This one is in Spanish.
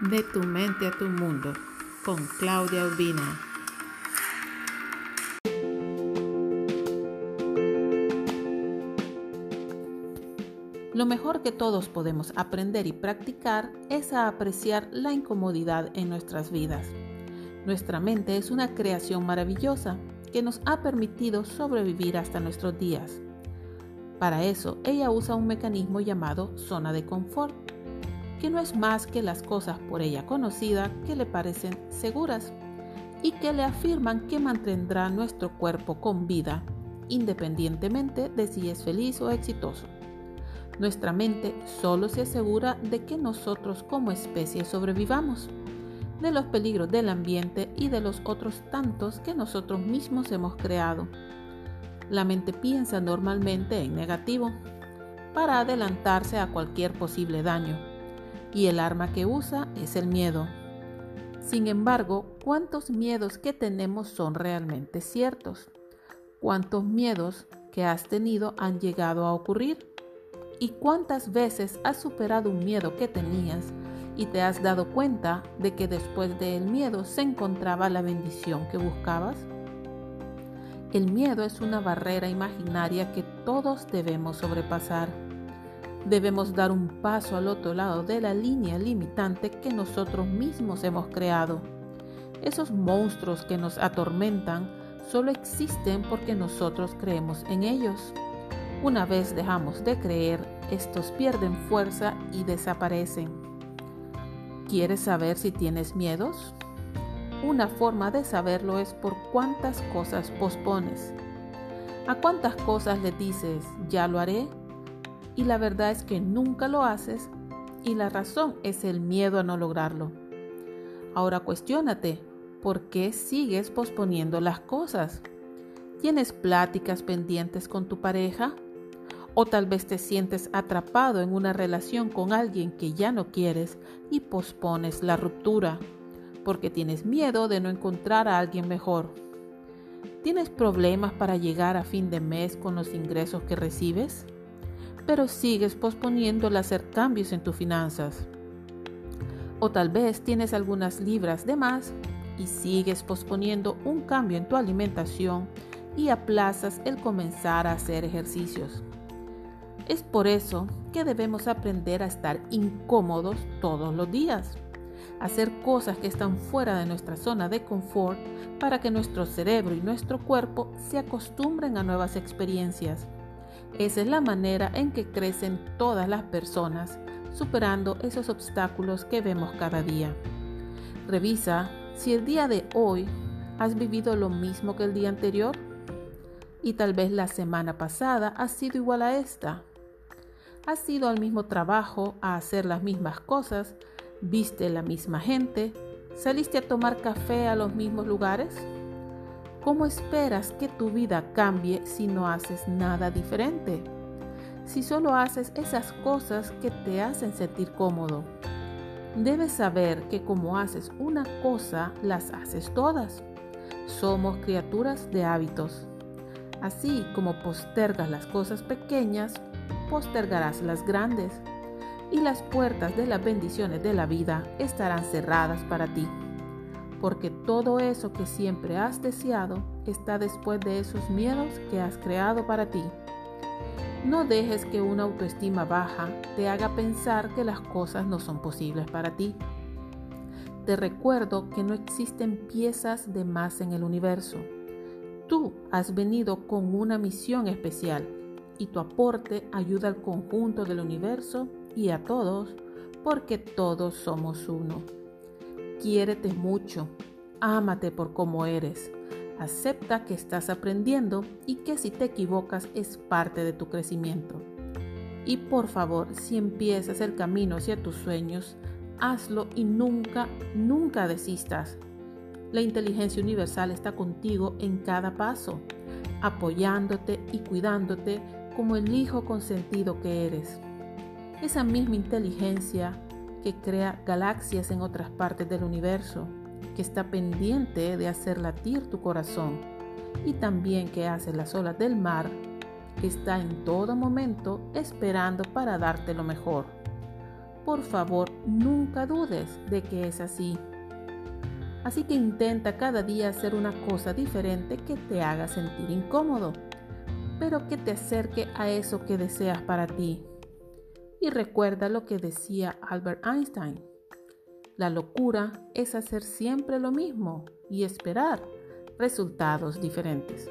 De tu mente a tu mundo con Claudia Urbina. Lo mejor que todos podemos aprender y practicar es a apreciar la incomodidad en nuestras vidas. Nuestra mente es una creación maravillosa que nos ha permitido sobrevivir hasta nuestros días. Para eso, ella usa un mecanismo llamado zona de confort que no es más que las cosas por ella conocidas que le parecen seguras y que le afirman que mantendrá nuestro cuerpo con vida, independientemente de si es feliz o exitoso. Nuestra mente solo se asegura de que nosotros como especie sobrevivamos, de los peligros del ambiente y de los otros tantos que nosotros mismos hemos creado. La mente piensa normalmente en negativo, para adelantarse a cualquier posible daño y el arma que usa es el miedo. Sin embargo, ¿cuántos miedos que tenemos son realmente ciertos? ¿Cuántos miedos que has tenido han llegado a ocurrir? ¿Y cuántas veces has superado un miedo que tenías y te has dado cuenta de que después del miedo se encontraba la bendición que buscabas? El miedo es una barrera imaginaria que todos debemos sobrepasar debemos dar un paso al otro lado de la línea limitante que nosotros mismos hemos creado. Esos monstruos que nos atormentan solo existen porque nosotros creemos en ellos. Una vez dejamos de creer, estos pierden fuerza y desaparecen. ¿Quieres saber si tienes miedos? Una forma de saberlo es por cuántas cosas pospones. ¿A cuántas cosas le dices, ya lo haré? Y la verdad es que nunca lo haces y la razón es el miedo a no lograrlo. Ahora cuestiónate, ¿por qué sigues posponiendo las cosas? ¿Tienes pláticas pendientes con tu pareja? ¿O tal vez te sientes atrapado en una relación con alguien que ya no quieres y pospones la ruptura porque tienes miedo de no encontrar a alguien mejor? ¿Tienes problemas para llegar a fin de mes con los ingresos que recibes? Pero sigues posponiendo el hacer cambios en tus finanzas. O tal vez tienes algunas libras de más y sigues posponiendo un cambio en tu alimentación y aplazas el comenzar a hacer ejercicios. Es por eso que debemos aprender a estar incómodos todos los días, hacer cosas que están fuera de nuestra zona de confort para que nuestro cerebro y nuestro cuerpo se acostumbren a nuevas experiencias esa es la manera en que crecen todas las personas, superando esos obstáculos que vemos cada día. Revisa si el día de hoy has vivido lo mismo que el día anterior y tal vez la semana pasada ha sido igual a esta. Has ido al mismo trabajo a hacer las mismas cosas, viste la misma gente, saliste a tomar café a los mismos lugares. ¿Cómo esperas que tu vida cambie si no haces nada diferente? Si solo haces esas cosas que te hacen sentir cómodo. Debes saber que como haces una cosa, las haces todas. Somos criaturas de hábitos. Así como postergas las cosas pequeñas, postergarás las grandes y las puertas de las bendiciones de la vida estarán cerradas para ti porque todo eso que siempre has deseado está después de esos miedos que has creado para ti. No dejes que una autoestima baja te haga pensar que las cosas no son posibles para ti. Te recuerdo que no existen piezas de más en el universo. Tú has venido con una misión especial y tu aporte ayuda al conjunto del universo y a todos porque todos somos uno. Quiérete mucho, ámate por como eres. Acepta que estás aprendiendo y que si te equivocas es parte de tu crecimiento. Y por favor, si empiezas el camino hacia tus sueños, hazlo y nunca, nunca desistas. La inteligencia universal está contigo en cada paso, apoyándote y cuidándote como el hijo consentido que eres. Esa misma inteligencia que crea galaxias en otras partes del universo, que está pendiente de hacer latir tu corazón y también que hace las olas del mar, está en todo momento esperando para darte lo mejor. por favor nunca dudes de que es así. Así que intenta cada día hacer una cosa diferente que te haga sentir incómodo, pero que te acerque a eso que deseas para ti. Y recuerda lo que decía Albert Einstein. La locura es hacer siempre lo mismo y esperar resultados diferentes.